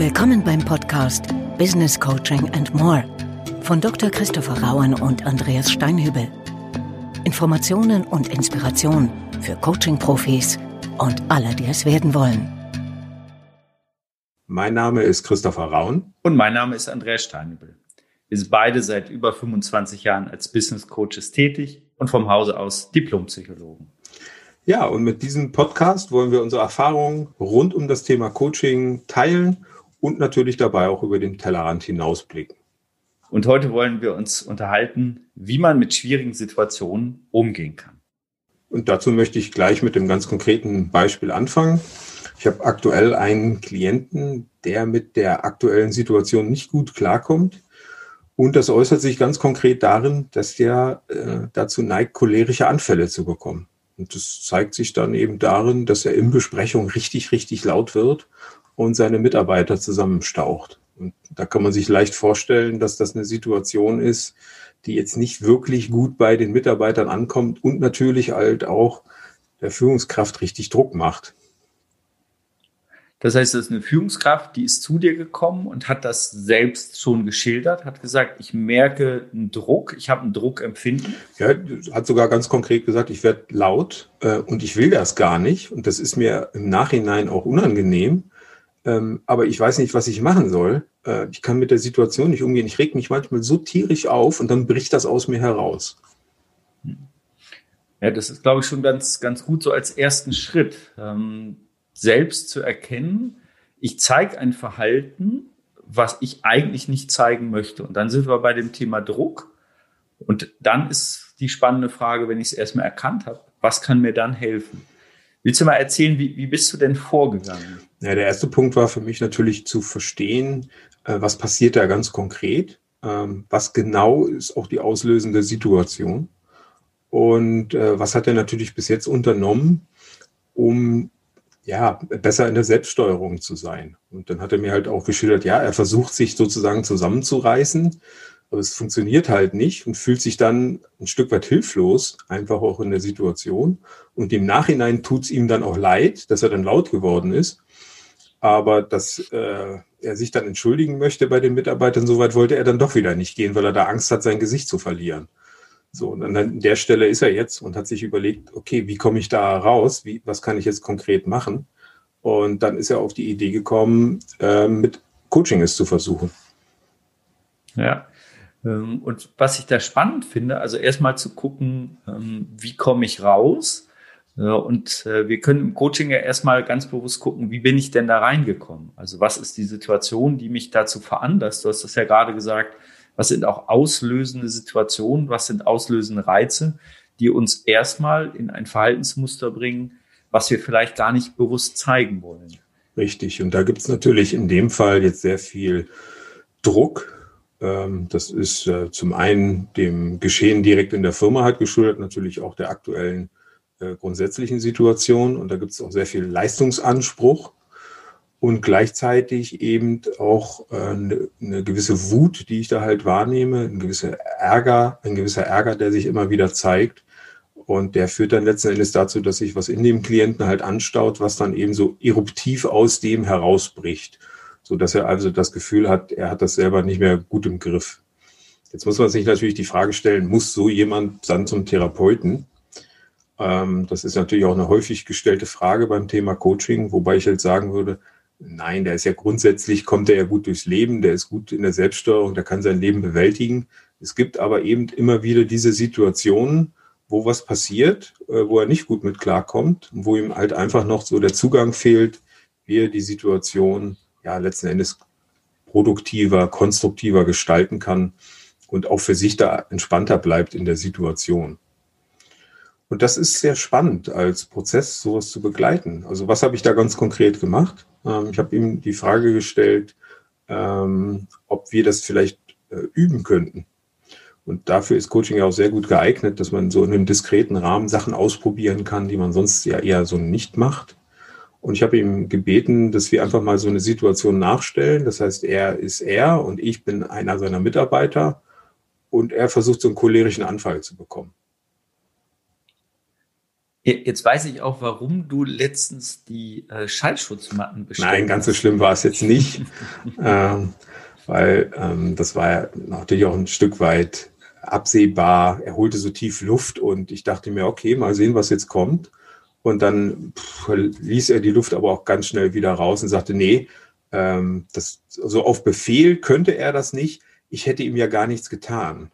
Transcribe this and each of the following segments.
Willkommen beim Podcast Business Coaching and More von Dr. Christopher Rauen und Andreas Steinhübel. Informationen und Inspiration für Coaching-Profis und alle, die es werden wollen. Mein Name ist Christopher Rauen. Und mein Name ist Andreas Steinhübel. Wir sind beide seit über 25 Jahren als Business Coaches tätig und vom Hause aus Diplompsychologen. Ja, und mit diesem Podcast wollen wir unsere Erfahrungen rund um das Thema Coaching teilen und natürlich dabei auch über den Tellerrand hinausblicken. Und heute wollen wir uns unterhalten, wie man mit schwierigen Situationen umgehen kann. Und dazu möchte ich gleich mit dem ganz konkreten Beispiel anfangen. Ich habe aktuell einen Klienten, der mit der aktuellen Situation nicht gut klarkommt. Und das äußert sich ganz konkret darin, dass der äh, dazu neigt, cholerische Anfälle zu bekommen. Und das zeigt sich dann eben darin, dass er in Besprechung richtig, richtig laut wird und seine Mitarbeiter zusammenstaucht. Und da kann man sich leicht vorstellen, dass das eine Situation ist, die jetzt nicht wirklich gut bei den Mitarbeitern ankommt und natürlich halt auch der Führungskraft richtig Druck macht. Das heißt, das ist eine Führungskraft, die ist zu dir gekommen und hat das selbst schon geschildert, hat gesagt, ich merke einen Druck, ich habe einen Druckempfinden. Ja, hat sogar ganz konkret gesagt, ich werde laut äh, und ich will das gar nicht und das ist mir im Nachhinein auch unangenehm, ähm, aber ich weiß nicht, was ich machen soll. Äh, ich kann mit der Situation nicht umgehen. Ich reg mich manchmal so tierisch auf und dann bricht das aus mir heraus. Ja, das ist, glaube ich, schon ganz, ganz gut so als ersten Schritt. Ähm selbst zu erkennen, ich zeige ein Verhalten, was ich eigentlich nicht zeigen möchte. Und dann sind wir bei dem Thema Druck. Und dann ist die spannende Frage, wenn ich es erstmal erkannt habe, was kann mir dann helfen? Willst du mal erzählen, wie, wie bist du denn vorgegangen? Ja, der erste Punkt war für mich natürlich zu verstehen, äh, was passiert da ganz konkret, ähm, was genau ist auch die auslösende Situation und äh, was hat er natürlich bis jetzt unternommen, um ja, besser in der Selbststeuerung zu sein. Und dann hat er mir halt auch geschildert, ja, er versucht sich sozusagen zusammenzureißen, aber es funktioniert halt nicht und fühlt sich dann ein Stück weit hilflos, einfach auch in der Situation. Und im Nachhinein tut es ihm dann auch leid, dass er dann laut geworden ist. Aber dass äh, er sich dann entschuldigen möchte bei den Mitarbeitern, soweit wollte er dann doch wieder nicht gehen, weil er da Angst hat, sein Gesicht zu verlieren. So, und an der Stelle ist er jetzt und hat sich überlegt, okay, wie komme ich da raus? Wie, was kann ich jetzt konkret machen? Und dann ist er auf die Idee gekommen, äh, mit Coaching es zu versuchen. Ja. Ähm, und was ich da spannend finde, also erstmal zu gucken, ähm, wie komme ich raus? Und äh, wir können im Coaching ja erstmal ganz bewusst gucken, wie bin ich denn da reingekommen? Also was ist die Situation, die mich dazu veranlasst? Du hast das ja gerade gesagt, was sind auch auslösende Situationen, was sind auslösende Reize, die uns erstmal in ein Verhaltensmuster bringen, was wir vielleicht gar nicht bewusst zeigen wollen. Richtig. Und da gibt es natürlich in dem Fall jetzt sehr viel Druck. Ähm, das ist äh, zum einen dem Geschehen direkt in der Firma halt geschuldet, natürlich auch der aktuellen äh, grundsätzlichen Situation. Und da gibt es auch sehr viel Leistungsanspruch und gleichzeitig eben auch äh, eine, eine gewisse Wut, die ich da halt wahrnehme, ein gewisser Ärger, ein gewisser Ärger, der sich immer wieder zeigt. Und der führt dann letzten Endes dazu, dass sich was in dem Klienten halt anstaut, was dann eben so eruptiv aus dem herausbricht, so dass er also das Gefühl hat, er hat das selber nicht mehr gut im Griff. Jetzt muss man sich natürlich die Frage stellen, muss so jemand dann zum Therapeuten? Ähm, das ist natürlich auch eine häufig gestellte Frage beim Thema Coaching, wobei ich halt sagen würde, Nein, der ist ja grundsätzlich, kommt er ja gut durchs Leben, der ist gut in der Selbststeuerung, der kann sein Leben bewältigen. Es gibt aber eben immer wieder diese Situationen, wo was passiert, äh, wo er nicht gut mit klarkommt, wo ihm halt einfach noch so der Zugang fehlt, wie er die Situation ja letzten Endes produktiver, konstruktiver gestalten kann und auch für sich da entspannter bleibt in der Situation. Und das ist sehr spannend als Prozess, sowas zu begleiten. Also was habe ich da ganz konkret gemacht? Ähm, ich habe ihm die Frage gestellt, ähm, ob wir das vielleicht äh, üben könnten. Und dafür ist Coaching ja auch sehr gut geeignet, dass man so in einem diskreten Rahmen Sachen ausprobieren kann, die man sonst ja eher so nicht macht. Und ich habe ihm gebeten, dass wir einfach mal so eine Situation nachstellen. Das heißt, er ist er und ich bin einer seiner Mitarbeiter und er versucht so einen cholerischen Anfall zu bekommen. Jetzt weiß ich auch, warum du letztens die äh, Schallschutzmatten bestellt Nein, ganz so schlimm war es jetzt nicht, ähm, weil ähm, das war ja natürlich auch ein Stück weit absehbar. Er holte so tief Luft und ich dachte mir, okay, mal sehen, was jetzt kommt. Und dann pff, ließ er die Luft aber auch ganz schnell wieder raus und sagte, nee, ähm, das, so auf Befehl könnte er das nicht. Ich hätte ihm ja gar nichts getan.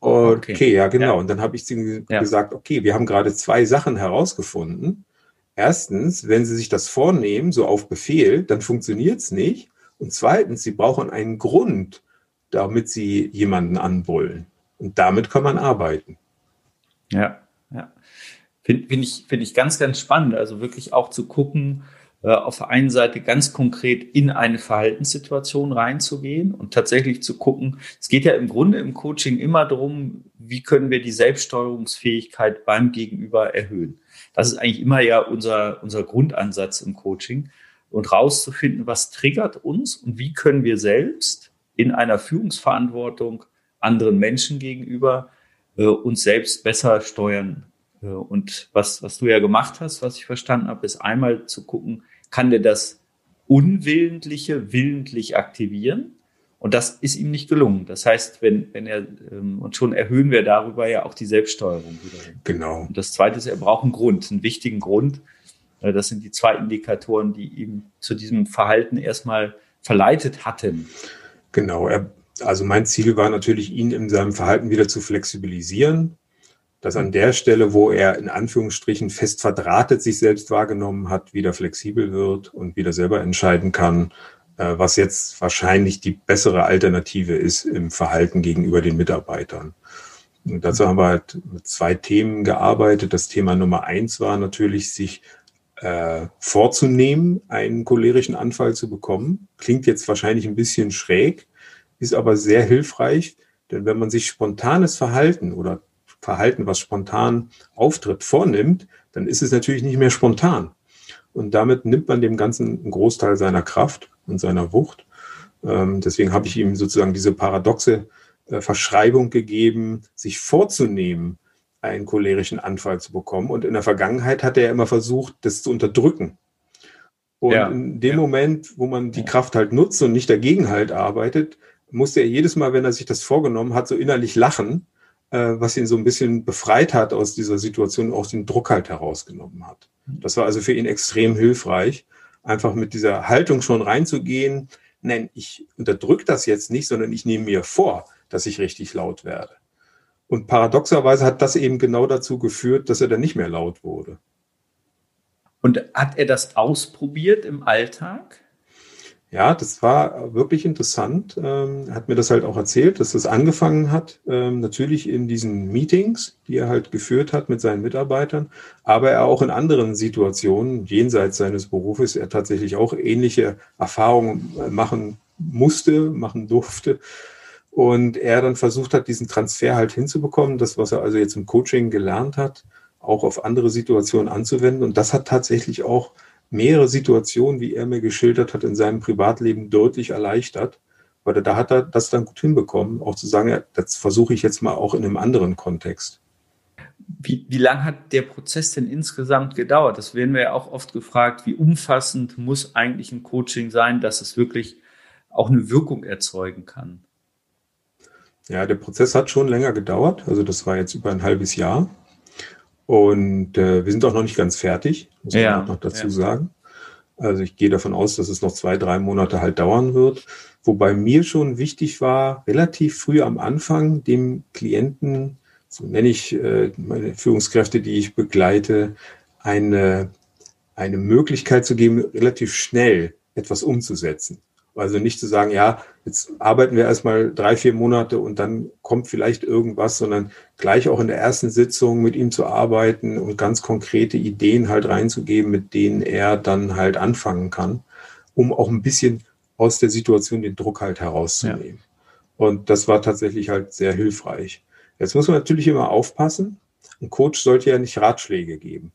Okay, okay ja, genau. Ja. Und dann habe ich zu ja. gesagt, okay, wir haben gerade zwei Sachen herausgefunden. Erstens, wenn Sie sich das vornehmen, so auf Befehl, dann funktioniert es nicht. Und zweitens, Sie brauchen einen Grund, damit Sie jemanden anbullen. Und damit kann man arbeiten. Ja, ja. Finde find ich, find ich ganz, ganz spannend. Also wirklich auch zu gucken, auf der einen Seite ganz konkret in eine Verhaltenssituation reinzugehen und tatsächlich zu gucken, es geht ja im Grunde im Coaching immer darum, wie können wir die Selbststeuerungsfähigkeit beim Gegenüber erhöhen. Das ist eigentlich immer ja unser, unser Grundansatz im Coaching und rauszufinden, was triggert uns und wie können wir selbst in einer Führungsverantwortung anderen Menschen gegenüber äh, uns selbst besser steuern äh, und was, was du ja gemacht hast, was ich verstanden habe, ist einmal zu gucken, kann der das Unwillentliche willentlich aktivieren? Und das ist ihm nicht gelungen. Das heißt, wenn, wenn er, ähm, und schon erhöhen wir darüber ja auch die Selbststeuerung wieder. Genau. Und das zweite ist, er braucht einen Grund, einen wichtigen Grund. Äh, das sind die zwei Indikatoren, die ihm zu diesem Verhalten erstmal verleitet hatten. Genau. Er, also mein Ziel war natürlich, ihn in seinem Verhalten wieder zu flexibilisieren, dass an der Stelle, wo er in Anführungsstrichen fest verdrahtet sich selbst wahrgenommen hat, wieder flexibel wird und wieder selber entscheiden kann, äh, was jetzt wahrscheinlich die bessere Alternative ist im Verhalten gegenüber den Mitarbeitern. Und dazu haben wir halt mit zwei Themen gearbeitet. Das Thema Nummer eins war natürlich, sich äh, vorzunehmen, einen cholerischen Anfall zu bekommen. Klingt jetzt wahrscheinlich ein bisschen schräg, ist aber sehr hilfreich, denn wenn man sich spontanes Verhalten oder Verhalten, was spontan auftritt, vornimmt, dann ist es natürlich nicht mehr spontan. Und damit nimmt man dem Ganzen einen Großteil seiner Kraft und seiner Wucht. Ähm, deswegen habe ich ihm sozusagen diese paradoxe äh, Verschreibung gegeben, sich vorzunehmen, einen cholerischen Anfall zu bekommen. Und in der Vergangenheit hat er immer versucht, das zu unterdrücken. Und ja. in dem ja. Moment, wo man die Kraft halt nutzt und nicht dagegen halt arbeitet, musste er jedes Mal, wenn er sich das vorgenommen hat, so innerlich lachen, was ihn so ein bisschen befreit hat aus dieser Situation, aus dem Druck halt herausgenommen hat. Das war also für ihn extrem hilfreich, einfach mit dieser Haltung schon reinzugehen. Nein, ich unterdrücke das jetzt nicht, sondern ich nehme mir vor, dass ich richtig laut werde. Und paradoxerweise hat das eben genau dazu geführt, dass er dann nicht mehr laut wurde. Und hat er das ausprobiert im Alltag? Ja, das war wirklich interessant. Ähm, hat mir das halt auch erzählt, dass das angefangen hat, ähm, natürlich in diesen Meetings, die er halt geführt hat mit seinen Mitarbeitern, aber er auch in anderen Situationen, jenseits seines Berufes, er tatsächlich auch ähnliche Erfahrungen äh, machen musste, machen durfte. Und er dann versucht hat, diesen Transfer halt hinzubekommen, das, was er also jetzt im Coaching gelernt hat, auch auf andere Situationen anzuwenden. Und das hat tatsächlich auch mehrere Situationen, wie er mir geschildert hat, in seinem Privatleben deutlich erleichtert, weil da hat er das dann gut hinbekommen, auch zu sagen, das versuche ich jetzt mal auch in einem anderen Kontext. Wie, wie lang hat der Prozess denn insgesamt gedauert? Das werden wir ja auch oft gefragt, wie umfassend muss eigentlich ein Coaching sein, dass es wirklich auch eine Wirkung erzeugen kann? Ja, der Prozess hat schon länger gedauert. Also das war jetzt über ein halbes Jahr. Und äh, wir sind auch noch nicht ganz fertig, muss man ja, noch dazu ja. sagen. Also ich gehe davon aus, dass es noch zwei, drei Monate halt dauern wird. Wobei mir schon wichtig war, relativ früh am Anfang dem Klienten, so nenne ich äh, meine Führungskräfte, die ich begleite, eine, eine Möglichkeit zu geben, relativ schnell etwas umzusetzen. Also nicht zu sagen, ja, jetzt arbeiten wir erstmal drei, vier Monate und dann kommt vielleicht irgendwas, sondern gleich auch in der ersten Sitzung mit ihm zu arbeiten und ganz konkrete Ideen halt reinzugeben, mit denen er dann halt anfangen kann, um auch ein bisschen aus der Situation den Druck halt herauszunehmen. Ja. Und das war tatsächlich halt sehr hilfreich. Jetzt muss man natürlich immer aufpassen. Ein Coach sollte ja nicht Ratschläge geben.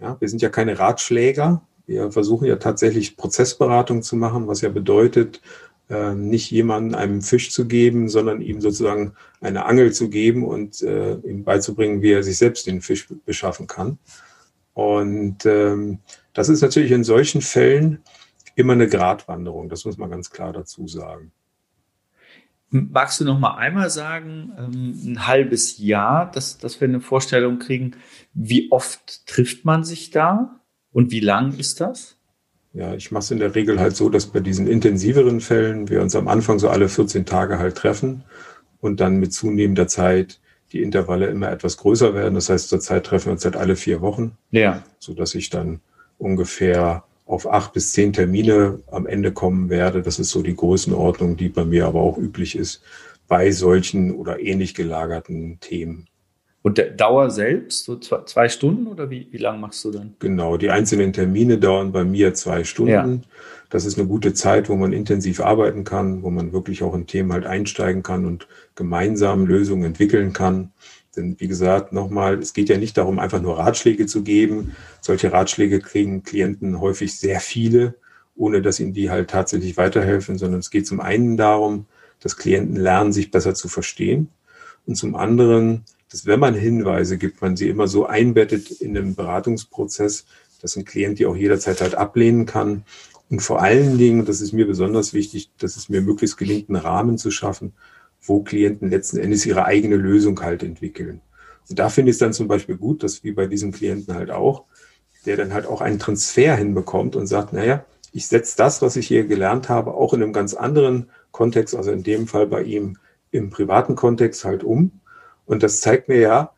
Ja, wir sind ja keine Ratschläger, wir versuchen ja tatsächlich Prozessberatung zu machen, was ja bedeutet, äh, nicht jemandem einen Fisch zu geben, sondern ihm sozusagen eine Angel zu geben und äh, ihm beizubringen, wie er sich selbst den Fisch beschaffen kann. Und ähm, das ist natürlich in solchen Fällen immer eine Gratwanderung, das muss man ganz klar dazu sagen. Magst du noch mal einmal sagen, ähm, ein halbes Jahr, dass, dass wir eine Vorstellung kriegen, wie oft trifft man sich da und wie lang ist das? Ja, ich mache es in der Regel halt so, dass bei diesen intensiveren Fällen wir uns am Anfang so alle 14 Tage halt treffen und dann mit zunehmender Zeit die Intervalle immer etwas größer werden. Das heißt, zurzeit treffen wir uns halt alle vier Wochen. Ja. So dass ich dann ungefähr auf acht bis zehn Termine am Ende kommen werde. Das ist so die Größenordnung, die bei mir aber auch üblich ist bei solchen oder ähnlich gelagerten Themen. Und der Dauer selbst, so zwei, zwei Stunden oder wie, wie lang machst du dann? Genau, die einzelnen Termine dauern bei mir zwei Stunden. Ja. Das ist eine gute Zeit, wo man intensiv arbeiten kann, wo man wirklich auch in Themen halt einsteigen kann und gemeinsam Lösungen entwickeln kann. Denn wie gesagt, nochmal, es geht ja nicht darum, einfach nur Ratschläge zu geben. Solche Ratschläge kriegen Klienten häufig sehr viele, ohne dass ihnen die halt tatsächlich weiterhelfen, sondern es geht zum einen darum, dass Klienten lernen, sich besser zu verstehen und zum anderen dass wenn man Hinweise gibt, man sie immer so einbettet in einen Beratungsprozess, dass ein Klient die auch jederzeit halt ablehnen kann. Und vor allen Dingen, das ist mir besonders wichtig, dass es mir möglichst gelingt, einen Rahmen zu schaffen, wo Klienten letzten Endes ihre eigene Lösung halt entwickeln. Und da finde ich es dann zum Beispiel gut, dass wie bei diesem Klienten halt auch, der dann halt auch einen Transfer hinbekommt und sagt, naja, ich setze das, was ich hier gelernt habe, auch in einem ganz anderen Kontext, also in dem Fall bei ihm im privaten Kontext halt um und das zeigt mir ja,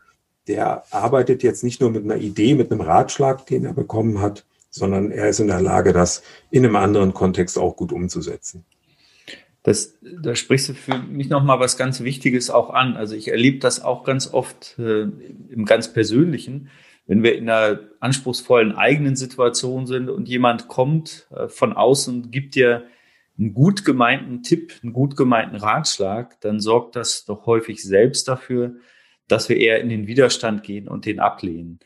der arbeitet jetzt nicht nur mit einer Idee, mit einem Ratschlag, den er bekommen hat, sondern er ist in der Lage, das in einem anderen Kontext auch gut umzusetzen. Das, da sprichst du für mich nochmal was ganz Wichtiges auch an. Also ich erlebe das auch ganz oft äh, im ganz Persönlichen, wenn wir in einer anspruchsvollen eigenen Situation sind und jemand kommt äh, von außen und gibt dir einen gut gemeinten Tipp, einen gut gemeinten Ratschlag, dann sorgt das doch häufig selbst dafür, dass wir eher in den Widerstand gehen und den ablehnen.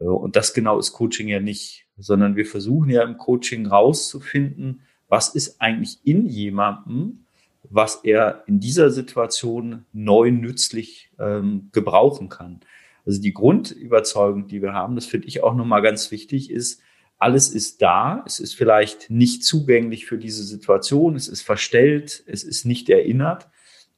Äh, und das genau ist Coaching ja nicht, sondern wir versuchen ja im Coaching rauszufinden, was ist eigentlich in jemandem, was er in dieser Situation neu nützlich ähm, gebrauchen kann. Also die Grundüberzeugung, die wir haben, das finde ich auch nochmal ganz wichtig, ist, alles ist da, es ist vielleicht nicht zugänglich für diese Situation, es ist verstellt, es ist nicht erinnert.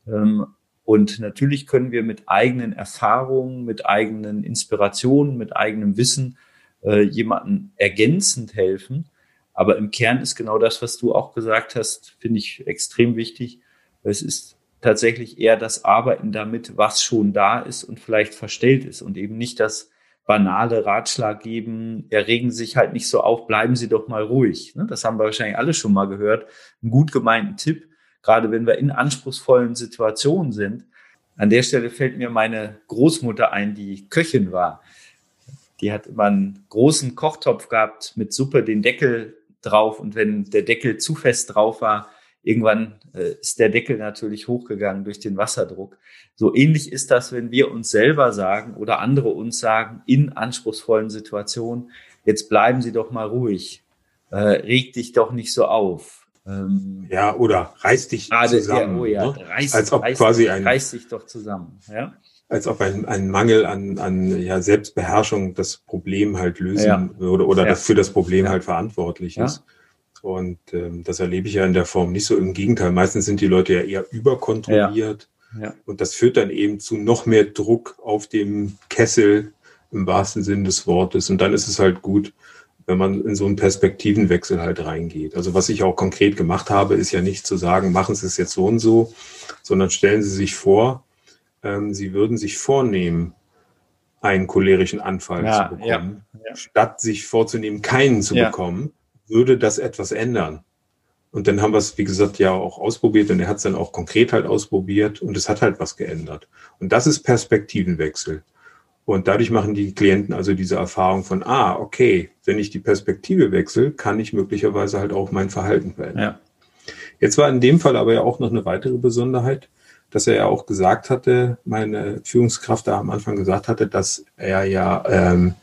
Ähm, und natürlich können wir mit eigenen Erfahrungen, mit eigenen Inspirationen, mit eigenem Wissen äh, jemanden ergänzend helfen. Aber im Kern ist genau das, was du auch gesagt hast, finde ich extrem wichtig. Es ist tatsächlich eher das Arbeiten damit, was schon da ist und vielleicht verstellt ist und eben nicht das banale Ratschlag geben, erregen sich halt nicht so auf, bleiben Sie doch mal ruhig. Ne? Das haben wir wahrscheinlich alle schon mal gehört. Ein gut gemeinten Tipp, gerade wenn wir in anspruchsvollen Situationen sind. An der Stelle fällt mir meine Großmutter ein, die Köchin war. Die hat immer einen großen Kochtopf gehabt mit Suppe, den Deckel drauf. Und wenn der Deckel zu fest drauf war, irgendwann äh, ist der Deckel natürlich hochgegangen durch den Wasserdruck. So ähnlich ist das, wenn wir uns selber sagen oder andere uns sagen in anspruchsvollen Situationen, jetzt bleiben Sie doch mal ruhig, äh, reg dich doch nicht so auf. Ähm, ja, oder reiß dich ah, zusammen. Ja, oh ja, ne? reiß, als ob reiß, quasi ein, reiß dich doch zusammen. Ja? Als ob ein, ein Mangel an, an ja, Selbstbeherrschung das Problem halt lösen ja. oder, oder ja. das für das Problem halt verantwortlich ist. Und ähm, das erlebe ich ja in der Form nicht so. Im Gegenteil, meistens sind die Leute ja eher überkontrolliert. Ja. Ja. Und das führt dann eben zu noch mehr Druck auf dem Kessel im wahrsten Sinn des Wortes. Und dann ist es halt gut, wenn man in so einen Perspektivenwechsel halt reingeht. Also was ich auch konkret gemacht habe, ist ja nicht zu sagen, machen Sie es jetzt so und so, sondern stellen Sie sich vor, ähm, Sie würden sich vornehmen, einen cholerischen Anfall ja, zu bekommen, ja, statt sich vorzunehmen, keinen zu bekommen würde das etwas ändern? Und dann haben wir es, wie gesagt, ja auch ausprobiert und er hat es dann auch konkret halt ausprobiert und es hat halt was geändert. Und das ist Perspektivenwechsel. Und dadurch machen die Klienten also diese Erfahrung von, ah, okay, wenn ich die Perspektive wechsle, kann ich möglicherweise halt auch mein Verhalten verändern. Ja. Jetzt war in dem Fall aber ja auch noch eine weitere Besonderheit, dass er ja auch gesagt hatte, meine Führungskraft da am Anfang gesagt hatte, dass er ja ähm,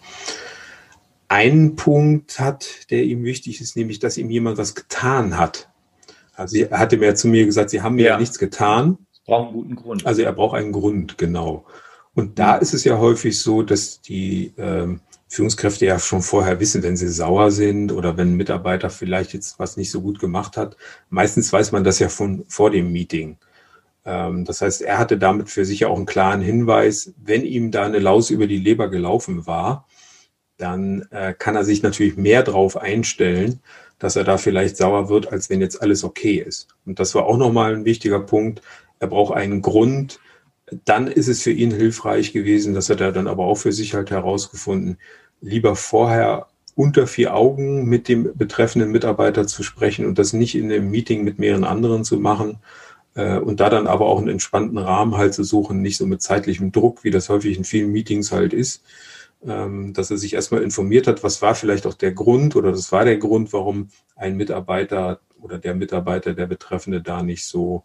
einen Punkt hat, der ihm wichtig ist, nämlich, dass ihm jemand was getan hat. Also er hatte mir zu mir gesagt, Sie haben mir ja, ja nichts getan. Braucht einen guten Grund. Also er braucht einen Grund, genau. Und da mhm. ist es ja häufig so, dass die ähm, Führungskräfte ja schon vorher wissen, wenn sie sauer sind oder wenn ein Mitarbeiter vielleicht jetzt was nicht so gut gemacht hat. Meistens weiß man das ja von vor dem Meeting. Ähm, das heißt, er hatte damit für sich ja auch einen klaren Hinweis, wenn ihm da eine Laus über die Leber gelaufen war, dann äh, kann er sich natürlich mehr drauf einstellen, dass er da vielleicht sauer wird, als wenn jetzt alles okay ist. Und das war auch nochmal ein wichtiger Punkt. Er braucht einen Grund, dann ist es für ihn hilfreich gewesen, dass er da dann aber auch für sich halt herausgefunden, lieber vorher unter vier Augen mit dem betreffenden Mitarbeiter zu sprechen und das nicht in einem Meeting mit mehreren anderen zu machen äh, und da dann aber auch einen entspannten Rahmen halt zu suchen, nicht so mit zeitlichem Druck, wie das häufig in vielen Meetings halt ist, dass er sich erstmal informiert hat, was war vielleicht auch der Grund oder das war der Grund, warum ein Mitarbeiter oder der Mitarbeiter, der Betreffende da nicht so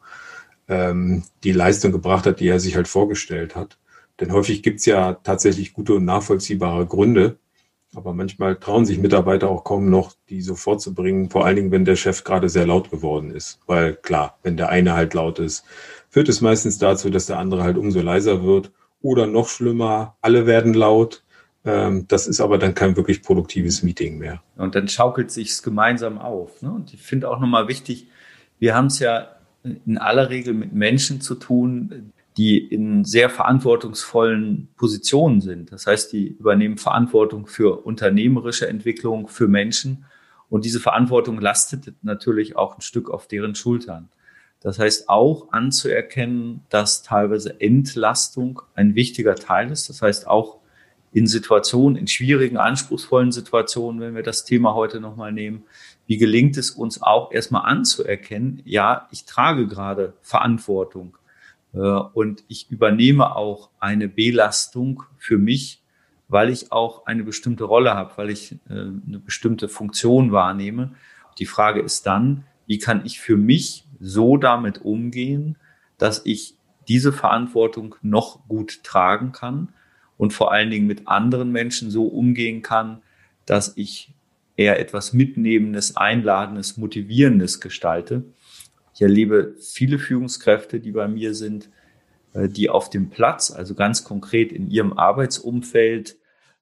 ähm, die Leistung gebracht hat, die er sich halt vorgestellt hat. Denn häufig gibt es ja tatsächlich gute und nachvollziehbare Gründe, aber manchmal trauen sich Mitarbeiter auch kaum noch, die so vorzubringen, vor allen Dingen, wenn der Chef gerade sehr laut geworden ist. Weil klar, wenn der eine halt laut ist, führt es meistens dazu, dass der andere halt umso leiser wird. Oder noch schlimmer, alle werden laut. Ähm, das ist aber dann kein wirklich produktives Meeting mehr. Und dann schaukelt sich's gemeinsam auf. Ne? Und ich finde auch nochmal wichtig, wir haben es ja in aller Regel mit Menschen zu tun, die in sehr verantwortungsvollen Positionen sind. Das heißt, die übernehmen Verantwortung für unternehmerische Entwicklung, für Menschen. Und diese Verantwortung lastet natürlich auch ein Stück auf deren Schultern. Das heißt auch anzuerkennen, dass teilweise Entlastung ein wichtiger Teil ist. Das heißt auch in Situationen, in schwierigen, anspruchsvollen Situationen, wenn wir das Thema heute nochmal nehmen, wie gelingt es uns auch erstmal anzuerkennen, ja, ich trage gerade Verantwortung äh, und ich übernehme auch eine Belastung für mich, weil ich auch eine bestimmte Rolle habe, weil ich äh, eine bestimmte Funktion wahrnehme. Die Frage ist dann, wie kann ich für mich so damit umgehen, dass ich diese Verantwortung noch gut tragen kann und vor allen Dingen mit anderen Menschen so umgehen kann, dass ich eher etwas Mitnehmendes, Einladendes, Motivierendes gestalte. Ich erlebe viele Führungskräfte, die bei mir sind, äh, die auf dem Platz, also ganz konkret in ihrem Arbeitsumfeld,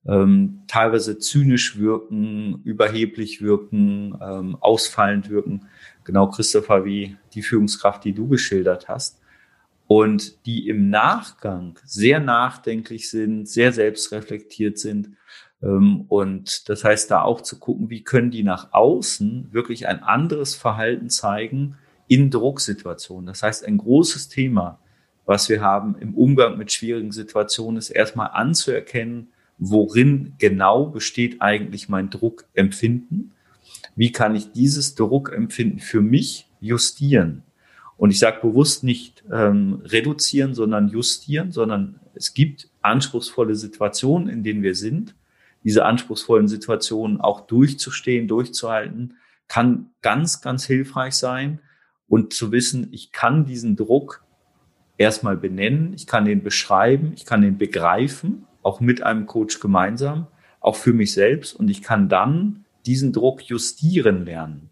ähm, teilweise zynisch wirken, überheblich wirken, ähm, ausfallend wirken. Genau, Christopher, wie die Führungskraft, die du geschildert hast. Und die im Nachgang sehr nachdenklich sind, sehr selbstreflektiert sind. Ähm, und das heißt, da auch zu gucken, wie können die nach außen wirklich ein anderes Verhalten zeigen in Drucksituationen. Das heißt, ein großes Thema was wir haben im Umgang mit schwierigen Situationen, ist erstmal anzuerkennen, worin genau besteht eigentlich mein Druckempfinden. Wie kann ich dieses Druckempfinden für mich justieren? Und ich sage bewusst nicht ähm, reduzieren, sondern justieren, sondern es gibt anspruchsvolle Situationen, in denen wir sind. Diese anspruchsvollen Situationen auch durchzustehen, durchzuhalten, kann ganz, ganz hilfreich sein. Und zu wissen, ich kann diesen Druck erstmal benennen, ich kann den beschreiben, ich kann den begreifen, auch mit einem Coach gemeinsam, auch für mich selbst und ich kann dann diesen Druck justieren lernen.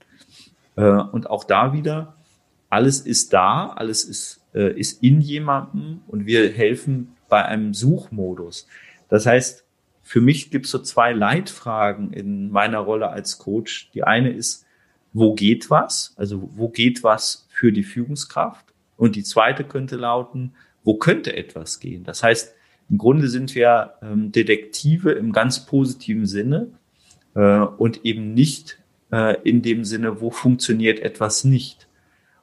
Äh, und auch da wieder, alles ist da, alles ist, äh, ist in jemandem und wir helfen bei einem Suchmodus. Das heißt, für mich gibt es so zwei Leitfragen in meiner Rolle als Coach. Die eine ist, wo geht was? Also wo geht was für die Führungskraft? Und die zweite könnte lauten, wo könnte etwas gehen? Das heißt, im Grunde sind wir ähm, Detektive im ganz positiven Sinne äh, und eben nicht äh, in dem Sinne, wo funktioniert etwas nicht.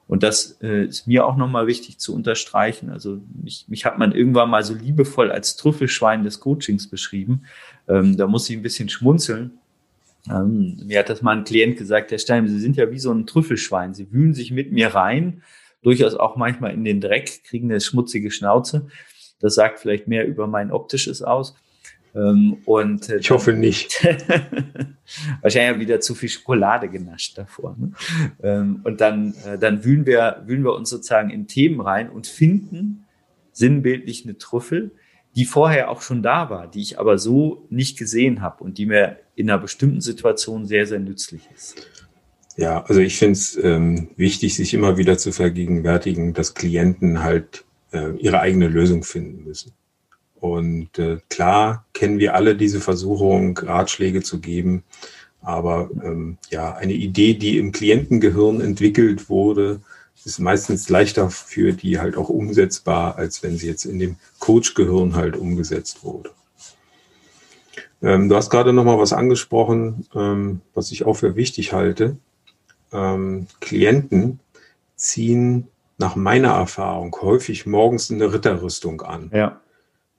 Und das äh, ist mir auch nochmal wichtig zu unterstreichen. Also mich, mich hat man irgendwann mal so liebevoll als Trüffelschwein des Coachings beschrieben. Ähm, da muss ich ein bisschen schmunzeln. Ähm, mir hat das mal ein Klient gesagt, Herr Stein, Sie sind ja wie so ein Trüffelschwein. Sie wühlen sich mit mir rein durchaus auch manchmal in den Dreck, kriegen eine schmutzige Schnauze. Das sagt vielleicht mehr über mein optisches aus. Ähm, und äh, ich hoffe nicht. wahrscheinlich wieder zu viel Schokolade genascht davor. Ne? Ähm, und dann, äh, dann wühlen wir, wühlen wir uns sozusagen in Themen rein und finden sinnbildlich eine Trüffel, die vorher auch schon da war, die ich aber so nicht gesehen habe und die mir in einer bestimmten Situation sehr, sehr nützlich ist. Ja, also ich finde es ähm, wichtig, sich immer wieder zu vergegenwärtigen, dass Klienten halt äh, ihre eigene Lösung finden müssen. Und äh, klar kennen wir alle diese Versuchung, Ratschläge zu geben. Aber ähm, ja, eine Idee, die im Klientengehirn entwickelt wurde, ist meistens leichter für die halt auch umsetzbar, als wenn sie jetzt in dem Coach-Gehirn halt umgesetzt wurde. Ähm, du hast gerade noch mal was angesprochen, ähm, was ich auch für wichtig halte. Ähm, Klienten ziehen nach meiner Erfahrung häufig morgens eine Ritterrüstung an. Ja.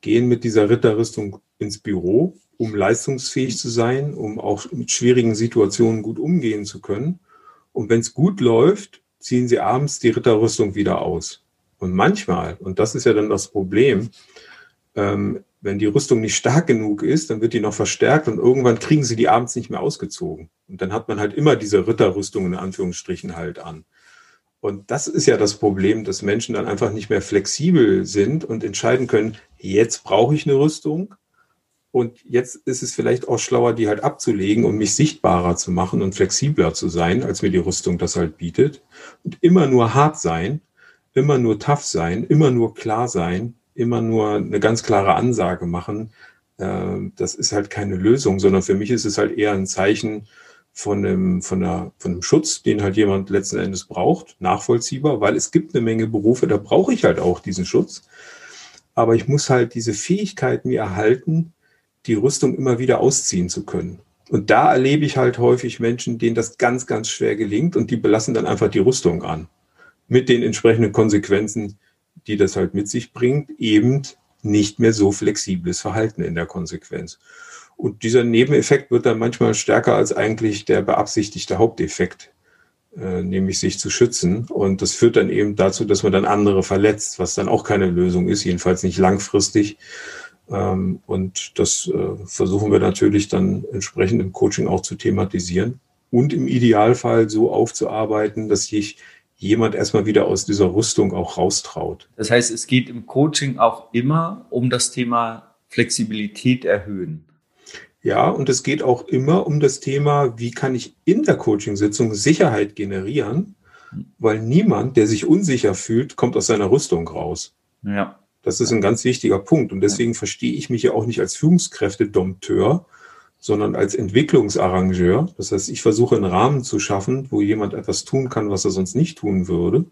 Gehen mit dieser Ritterrüstung ins Büro, um leistungsfähig zu sein, um auch mit schwierigen Situationen gut umgehen zu können. Und wenn es gut läuft, ziehen sie abends die Ritterrüstung wieder aus. Und manchmal, und das ist ja dann das Problem, ähm, wenn die Rüstung nicht stark genug ist, dann wird die noch verstärkt und irgendwann kriegen sie die abends nicht mehr ausgezogen. Und dann hat man halt immer diese Ritterrüstung in Anführungsstrichen halt an. Und das ist ja das Problem, dass Menschen dann einfach nicht mehr flexibel sind und entscheiden können, jetzt brauche ich eine Rüstung. Und jetzt ist es vielleicht auch schlauer, die halt abzulegen und mich sichtbarer zu machen und flexibler zu sein, als mir die Rüstung das halt bietet. Und immer nur hart sein, immer nur tough sein, immer nur klar sein, immer nur eine ganz klare Ansage machen, äh, das ist halt keine Lösung, sondern für mich ist es halt eher ein Zeichen von einem, von, einer, von einem Schutz, den halt jemand letzten Endes braucht, nachvollziehbar, weil es gibt eine Menge Berufe, da brauche ich halt auch diesen Schutz. Aber ich muss halt diese Fähigkeit mir erhalten, die Rüstung immer wieder ausziehen zu können. Und da erlebe ich halt häufig Menschen, denen das ganz, ganz schwer gelingt und die belassen dann einfach die Rüstung an. Mit den entsprechenden Konsequenzen, die das halt mit sich bringt, eben nicht mehr so flexibles Verhalten in der Konsequenz. Und dieser Nebeneffekt wird dann manchmal stärker als eigentlich der beabsichtigte Haupteffekt, äh, nämlich sich zu schützen. Und das führt dann eben dazu, dass man dann andere verletzt, was dann auch keine Lösung ist, jedenfalls nicht langfristig. Ähm, und das äh, versuchen wir natürlich dann entsprechend im Coaching auch zu thematisieren und im Idealfall so aufzuarbeiten, dass ich jemand erstmal wieder aus dieser Rüstung auch raustraut. Das heißt, es geht im Coaching auch immer um das Thema Flexibilität erhöhen. Ja, und es geht auch immer um das Thema, wie kann ich in der Coachingsitzung Sicherheit generieren, weil niemand, der sich unsicher fühlt, kommt aus seiner Rüstung raus. Ja. Das ist ein ganz wichtiger Punkt. Und deswegen verstehe ich mich ja auch nicht als Führungskräftedompteur, sondern als Entwicklungsarrangeur. Das heißt, ich versuche einen Rahmen zu schaffen, wo jemand etwas tun kann, was er sonst nicht tun würde.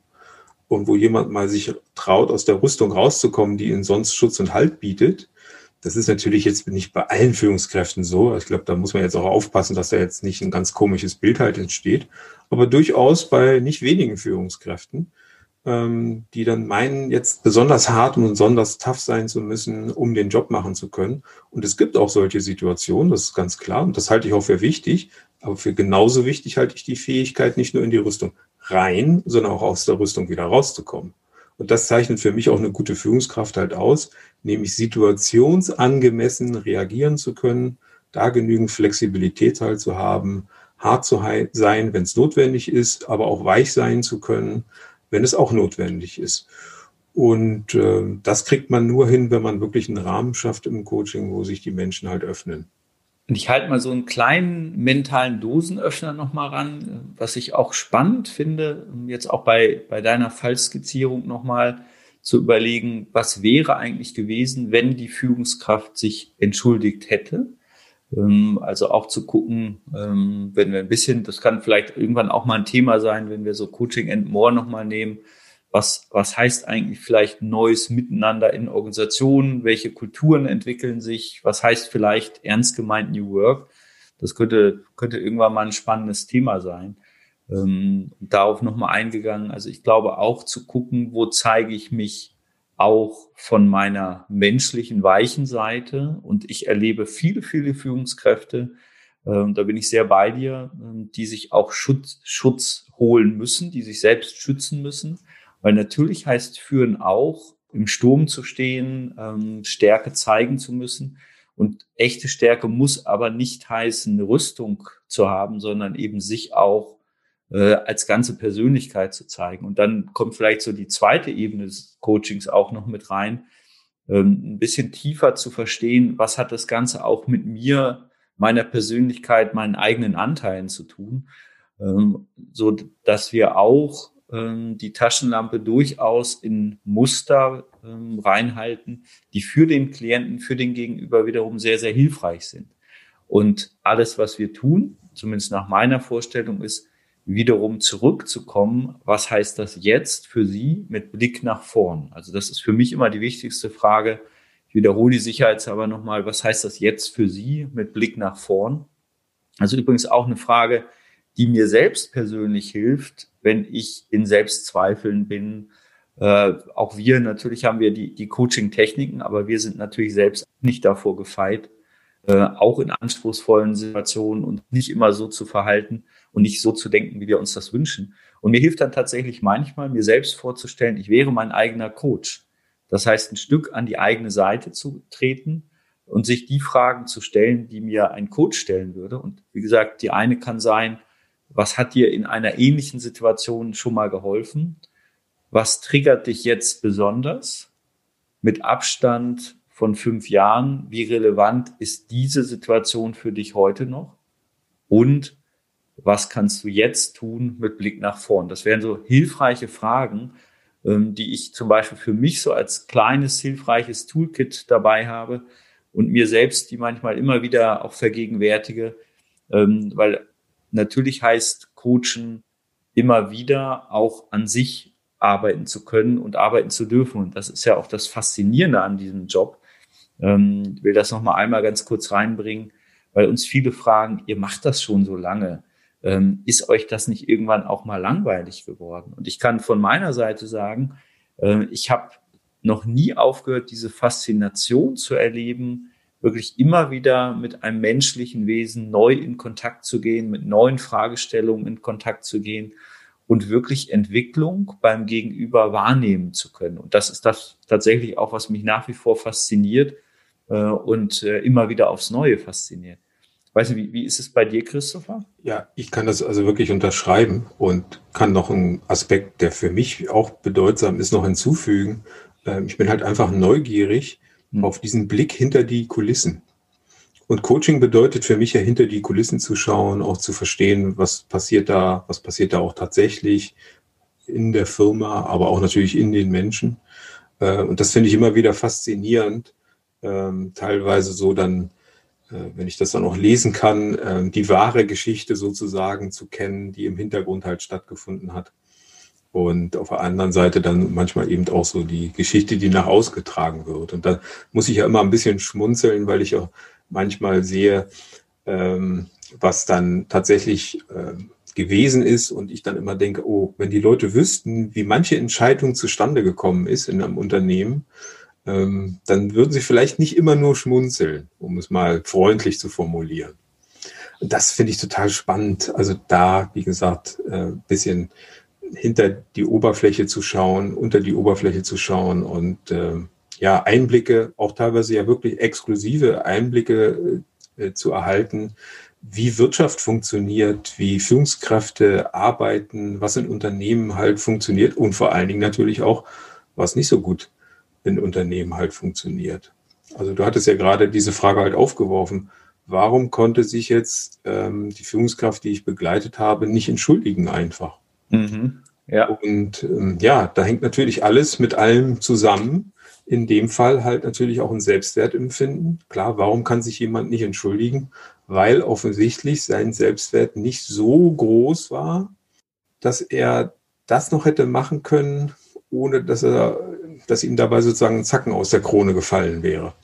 Und wo jemand mal sich traut, aus der Rüstung rauszukommen, die ihn sonst Schutz und Halt bietet. Das ist natürlich jetzt nicht bei allen Führungskräften so. Ich glaube, da muss man jetzt auch aufpassen, dass da jetzt nicht ein ganz komisches Bild halt entsteht. Aber durchaus bei nicht wenigen Führungskräften ähm, die dann meinen, jetzt besonders hart und besonders tough sein zu müssen, um den Job machen zu können. Und es gibt auch solche Situationen, das ist ganz klar, und das halte ich auch für wichtig. Aber für genauso wichtig halte ich die Fähigkeit, nicht nur in die Rüstung rein, sondern auch aus der Rüstung wieder rauszukommen. Und das zeichnet für mich auch eine gute Führungskraft halt aus, nämlich situationsangemessen reagieren zu können, da genügend Flexibilität halt zu haben, hart zu sein, wenn es notwendig ist, aber auch weich sein zu können, wenn es auch notwendig ist. Und äh, das kriegt man nur hin, wenn man wirklich einen Rahmen schafft im Coaching, wo sich die Menschen halt öffnen. Und ich halte mal so einen kleinen mentalen Dosenöffner nochmal ran, was ich auch spannend finde, jetzt auch bei, bei deiner Fallskizzierung nochmal zu überlegen, was wäre eigentlich gewesen, wenn die Führungskraft sich entschuldigt hätte. Ähm, also auch zu gucken, ähm, wenn wir ein bisschen, das kann vielleicht irgendwann auch mal ein Thema sein, wenn wir so Coaching and More nochmal nehmen. Was, was heißt eigentlich vielleicht neues Miteinander in Organisationen? Welche Kulturen entwickeln sich? Was heißt vielleicht ernst gemeint New Work? Das könnte, könnte irgendwann mal ein spannendes Thema sein. Ähm, darauf nochmal eingegangen. Also ich glaube auch zu gucken, wo zeige ich mich auch von meiner menschlichen, weichen Seite. Und ich erlebe viele, viele Führungskräfte, ähm, da bin ich sehr bei dir, ähm, die sich auch Schutz, Schutz holen müssen, die sich selbst schützen müssen. Weil natürlich heißt Führen auch, im Sturm zu stehen, ähm, Stärke zeigen zu müssen. Und echte Stärke muss aber nicht heißen, Rüstung zu haben, sondern eben sich auch äh, als ganze Persönlichkeit zu zeigen. Und dann kommt vielleicht so die zweite Ebene des Coachings auch noch mit rein, ähm, ein bisschen tiefer zu verstehen, was hat das Ganze auch mit mir, meiner Persönlichkeit, meinen eigenen Anteilen zu tun. ähm, so dass wir auch die Taschenlampe durchaus in Muster ähm, reinhalten, die für den Klienten, für den Gegenüber wiederum sehr, sehr hilfreich sind. Und alles, was wir tun, zumindest nach meiner Vorstellung, ist wiederum zurückzukommen. Was heißt das jetzt für Sie mit Blick nach vorn? Also das ist für mich immer die wichtigste Frage. Ich wiederhole die sicherheitshalber nochmal. Was heißt das jetzt für Sie mit Blick nach vorn? Also übrigens auch eine Frage, die mir selbst persönlich hilft, wenn ich in Selbstzweifeln bin. Äh, auch wir, natürlich haben wir die, die Coaching-Techniken, aber wir sind natürlich selbst nicht davor gefeit, äh, auch in anspruchsvollen Situationen und nicht immer so zu verhalten und nicht so zu denken, wie wir uns das wünschen. Und mir hilft dann tatsächlich manchmal, mir selbst vorzustellen, ich wäre mein eigener Coach. Das heißt, ein Stück an die eigene Seite zu treten und sich die Fragen zu stellen, die mir ein Coach stellen würde. Und wie gesagt, die eine kann sein, was hat dir in einer ähnlichen Situation schon mal geholfen? Was triggert dich jetzt besonders? Mit Abstand von fünf Jahren, wie relevant ist diese Situation für dich heute noch? Und was kannst du jetzt tun mit Blick nach vorn? Das wären so hilfreiche Fragen, ähm, die ich zum Beispiel für mich so als kleines, hilfreiches Toolkit dabei habe und mir selbst die manchmal immer wieder auch vergegenwärtige, ähm, weil natürlich heißt Coachen immer wieder auch an sich arbeiten zu können und arbeiten zu dürfen. Und das ist ja auch das Faszinierende an diesem Job. Ähm, ich will das nochmal einmal ganz kurz reinbringen, weil uns viele fragen, ihr macht das schon so lange. Ähm, ist euch das nicht irgendwann auch mal langweilig geworden? Und ich kann von meiner Seite sagen, äh, ich habe noch nie aufgehört, diese Faszination zu erleben, wirklich immer wieder mit einem menschlichen Wesen neu in Kontakt zu gehen, mit neuen Fragestellungen in Kontakt zu gehen und wirklich Entwicklung beim Gegenüber wahrnehmen zu können. Und das ist das tatsächlich auch, was mich nach wie vor fasziniert äh, und äh, immer wieder aufs Neue fasziniert. Weiß nicht, wie, wie ist es bei dir, Christopher? Ja, ich kann das also wirklich unterschreiben und kann noch einen Aspekt, der für mich auch bedeutsam ist, noch hinzufügen. Ähm, ich bin halt einfach neugierig. Auf diesen Blick hinter die Kulissen. Und Coaching bedeutet für mich ja hinter die Kulissen zu schauen, auch zu verstehen, was passiert da, was passiert da auch tatsächlich in der Firma, aber auch natürlich in den Menschen. Äh, und das finde ich immer wieder faszinierend, ähm, teilweise so dann, äh, wenn ich das dann auch lesen kann, ähm, die wahre Geschichte sozusagen zu kennen, die im Hintergrund halt stattgefunden hat. Und auf der anderen Seite dann manchmal eben auch so die Geschichte, die nach ausgetragen wird. Und da muss ich ja immer ein bisschen schmunzeln, weil ich auch manchmal sehe, ähm, was dann tatsächlich äh, gewesen ist und ich dann immer denke, oh, wenn die Leute wüssten, wie manche Entscheidung zustande gekommen ist in einem Unternehmen, ähm, dann würden sie vielleicht nicht immer nur schmunzeln, um es mal freundlich zu formulieren. Und das finde ich total spannend. Also da, wie gesagt, äh, bisschen hinter die Oberfläche zu schauen, unter die Oberfläche zu schauen und äh, ja, Einblicke, auch teilweise ja wirklich exklusive Einblicke äh, zu erhalten, wie Wirtschaft funktioniert, wie Führungskräfte arbeiten, was in Unternehmen halt funktioniert und vor allen Dingen natürlich auch, was nicht so gut in Unternehmen halt funktioniert. Also du hattest ja gerade diese Frage halt aufgeworfen. Warum konnte sich jetzt ähm, die Führungskraft, die ich begleitet habe, nicht entschuldigen einfach? Mhm. Ja. Und ähm, ja, da hängt natürlich alles mit allem zusammen. In dem Fall halt natürlich auch ein Selbstwertempfinden. Klar, warum kann sich jemand nicht entschuldigen? Weil offensichtlich sein Selbstwert nicht so groß war, dass er das noch hätte machen können, ohne dass er, dass ihm dabei sozusagen ein Zacken aus der Krone gefallen wäre.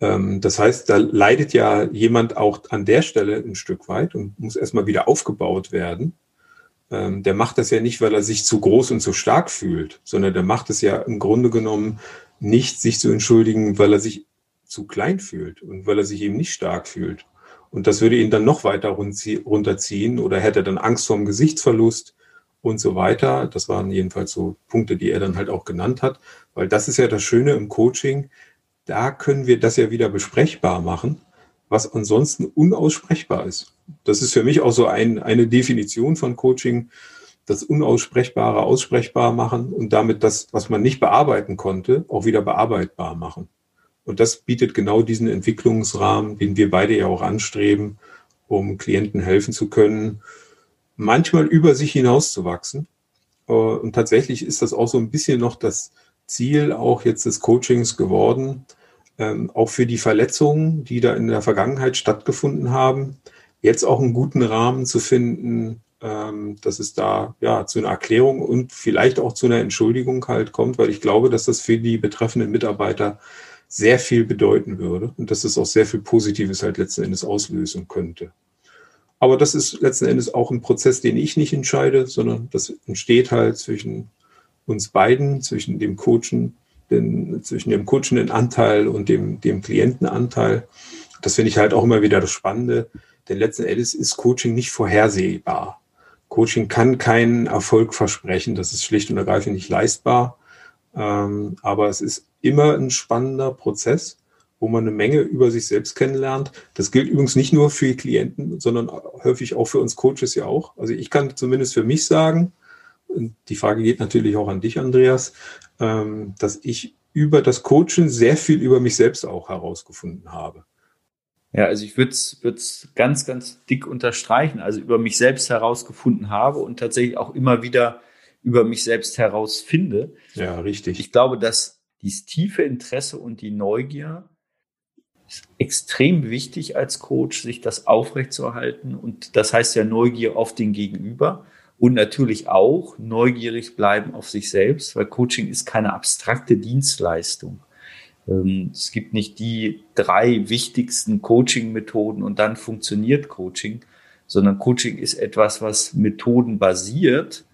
Ähm, das heißt, da leidet ja jemand auch an der Stelle ein Stück weit und muss erstmal wieder aufgebaut werden ähm, der macht das ja nicht, weil er sich zu groß und zu stark fühlt, sondern der macht es ja im Grunde genommen nicht, sich zu entschuldigen, weil er sich zu klein fühlt und weil er sich eben nicht stark fühlt. Und das würde ihn dann noch weiter runterziehen oder hätte dann Angst vorm Gesichtsverlust und so weiter. Das waren jedenfalls so Punkte, die er dann halt auch genannt hat, weil das ist ja das Schöne im Coaching. Da können wir das ja wieder besprechbar machen, was ansonsten unaussprechbar ist das ist für mich auch so ein, eine Definition von Coaching, das Unaussprechbare aussprechbar machen und damit das, was man nicht bearbeiten konnte, auch wieder bearbeitbar machen. Und das bietet genau diesen Entwicklungsrahmen, den wir beide ja auch anstreben um Klienten helfen zu können, manchmal über sich hinaus zu wachsen. Äh, und tatsächlich ist das auch so ein bisschen noch das Ziel auch jetzt des Coachings geworden, ähm, auch für die Verletzungen, die da in der Vergangenheit stattgefunden haben, jetzt auch einen guten Rahmen zu finden, ähm, dass es da ja zu einer Erklärung und vielleicht auch zu einer Entschuldigung halt kommt, weil ich glaube, dass das für die betreffenden Mitarbeiter sehr viel bedeuten würde und dass es auch sehr viel Positives halt letzten Endes auslösen könnte. Aber das ist letzten Endes auch ein Prozess, den ich nicht entscheide, sondern das entsteht halt zwischen uns beiden, zwischen dem Coachen, den, zwischen dem coachenden Anteil und dem, dem Klientenanteil. Das finde ich halt auch immer wieder das Spannende, denn letzten Endes ist Coaching nicht vorhersehbar. Coaching kann keinen Erfolg versprechen, das ist schlicht und ergreifend nicht leistbar. Ähm, aber es ist immer ein spannender Prozess, wo man eine Menge über sich selbst kennenlernt. Das gilt übrigens nicht nur für Klienten, sondern häufig auch für uns Coaches ja auch. Also ich kann zumindest für mich sagen, die Frage geht natürlich auch an dich, Andreas, ähm, dass ich über das Coaching sehr viel über mich selbst auch herausgefunden habe. Ja, also ich würde es ganz, ganz dick unterstreichen, also über mich selbst herausgefunden habe und tatsächlich auch immer wieder über mich selbst herausfinde. Ja, richtig. Ich glaube, dass dieses tiefe Interesse und die Neugier ist extrem wichtig als Coach, sich das aufrechtzuerhalten. Und das heißt ja Neugier auf den Gegenüber und natürlich auch neugierig bleiben auf sich selbst, weil Coaching ist keine abstrakte Dienstleistung. Ähm, es gibt nicht die drei wichtigsten Coaching-Methoden und dann funktioniert Coaching, sondern Coaching ist etwas, was methodenbasiert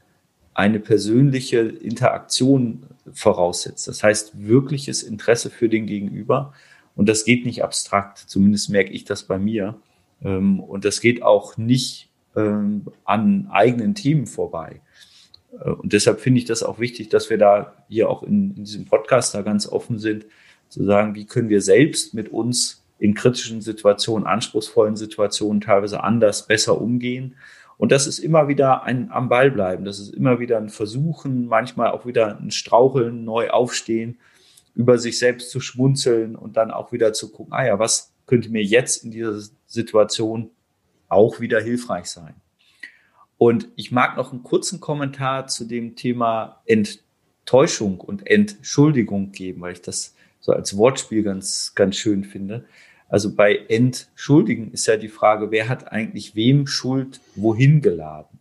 eine persönliche Interaktion voraussetzt. Das heißt, wirkliches Interesse für den Gegenüber. Und das geht nicht abstrakt. Zumindest merke ich das bei mir. Ähm, und das geht auch nicht an eigenen Themen vorbei. Äh, und deshalb finde ich das auch wichtig, dass wir da hier auch in, in diesem Podcast da ganz offen sind, zu sagen, wie können wir selbst mit uns in kritischen Situationen, anspruchsvollen Situationen teilweise anders, besser umgehen. Und das ist immer wieder ein am Ball bleiben. Das ist immer wieder ein Versuchen, manchmal auch wieder ein Straucheln, neu aufstehen, über sich selbst zu schmunzeln und dann auch wieder zu gucken, ah ja, was könnte mir jetzt in dieser Situation auch wieder hilfreich sein. Und ich mag noch einen kurzen Kommentar zu dem Thema Enttäuschung und Entschuldigung geben, weil ich das so als Wortspiel ganz, ganz schön finde. Also bei Entschuldigen ist ja die Frage, wer hat eigentlich wem Schuld wohin geladen?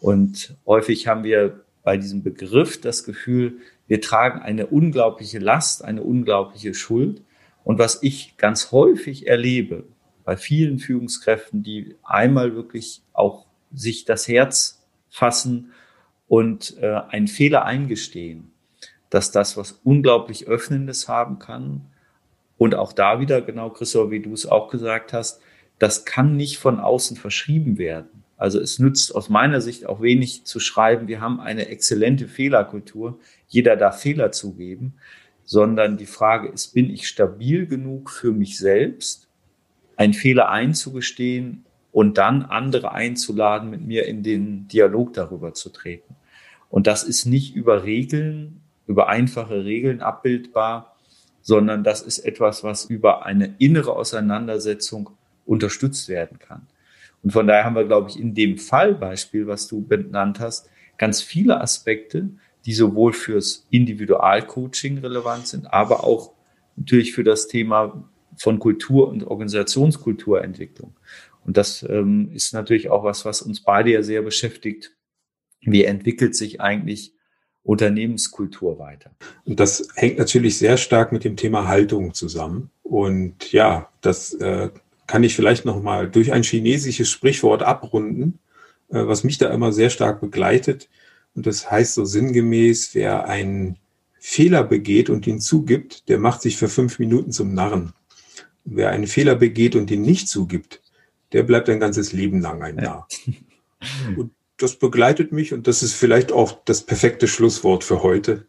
Und häufig haben wir bei diesem Begriff das Gefühl, wir tragen eine unglaubliche Last, eine unglaubliche Schuld. Und was ich ganz häufig erlebe, bei vielen Führungskräften, die einmal wirklich auch sich das Herz fassen und äh, einen Fehler eingestehen, dass das was unglaublich Öffnendes haben kann. Und auch da wieder, genau, Christoph, wie du es auch gesagt hast, das kann nicht von außen verschrieben werden. Also es nützt aus meiner Sicht auch wenig zu schreiben, wir haben eine exzellente Fehlerkultur, jeder darf Fehler zugeben, sondern die Frage ist, bin ich stabil genug für mich selbst einen Fehler einzugestehen und dann andere einzuladen, mit mir in den Dialog darüber zu treten. Und das ist nicht über Regeln, über einfache Regeln abbildbar, sondern das ist etwas, was über eine innere Auseinandersetzung unterstützt werden kann. Und von daher haben wir, glaube ich, in dem Fallbeispiel, was du benannt hast, ganz viele Aspekte, die sowohl fürs Individualcoaching relevant sind, aber auch natürlich für das Thema von Kultur und Organisationskulturentwicklung. Und das ähm, ist natürlich auch was, was uns beide ja sehr beschäftigt. Wie entwickelt sich eigentlich Unternehmenskultur weiter? Und das hängt natürlich sehr stark mit dem Thema Haltung zusammen. Und ja, das äh, kann ich vielleicht noch mal durch ein chinesisches Sprichwort abrunden, äh, was mich da immer sehr stark begleitet. Und das heißt so sinngemäß, wer einen Fehler begeht und ihn zugibt, der macht sich für fünf Minuten zum Narren. Wer einen Fehler begeht und ihn nicht zugibt, der bleibt ein ganzes Leben lang ein Narr. Und das begleitet mich und das ist vielleicht auch das perfekte Schlusswort für heute,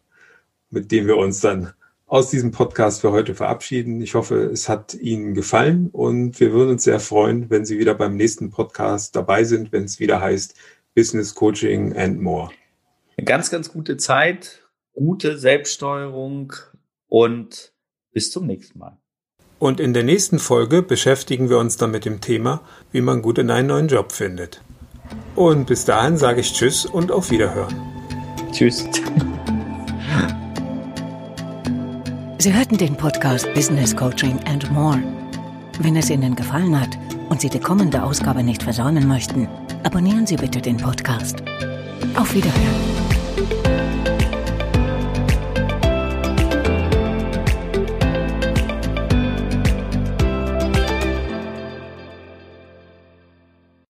mit dem wir uns dann aus diesem Podcast für heute verabschieden. Ich hoffe, es hat Ihnen gefallen und wir würden uns sehr freuen, wenn Sie wieder beim nächsten Podcast dabei sind, wenn es wieder heißt Business Coaching and More. Eine ganz, ganz gute Zeit, gute Selbststeuerung und bis zum nächsten Mal. Und in der nächsten Folge beschäftigen wir uns dann mit dem Thema, wie man gut in einen neuen Job findet. Und bis dahin sage ich Tschüss und auf Wiederhören. Tschüss. Sie hörten den Podcast Business Coaching and More. Wenn es Ihnen gefallen hat und Sie die kommende Ausgabe nicht versäumen möchten, abonnieren Sie bitte den Podcast. Auf Wiederhören.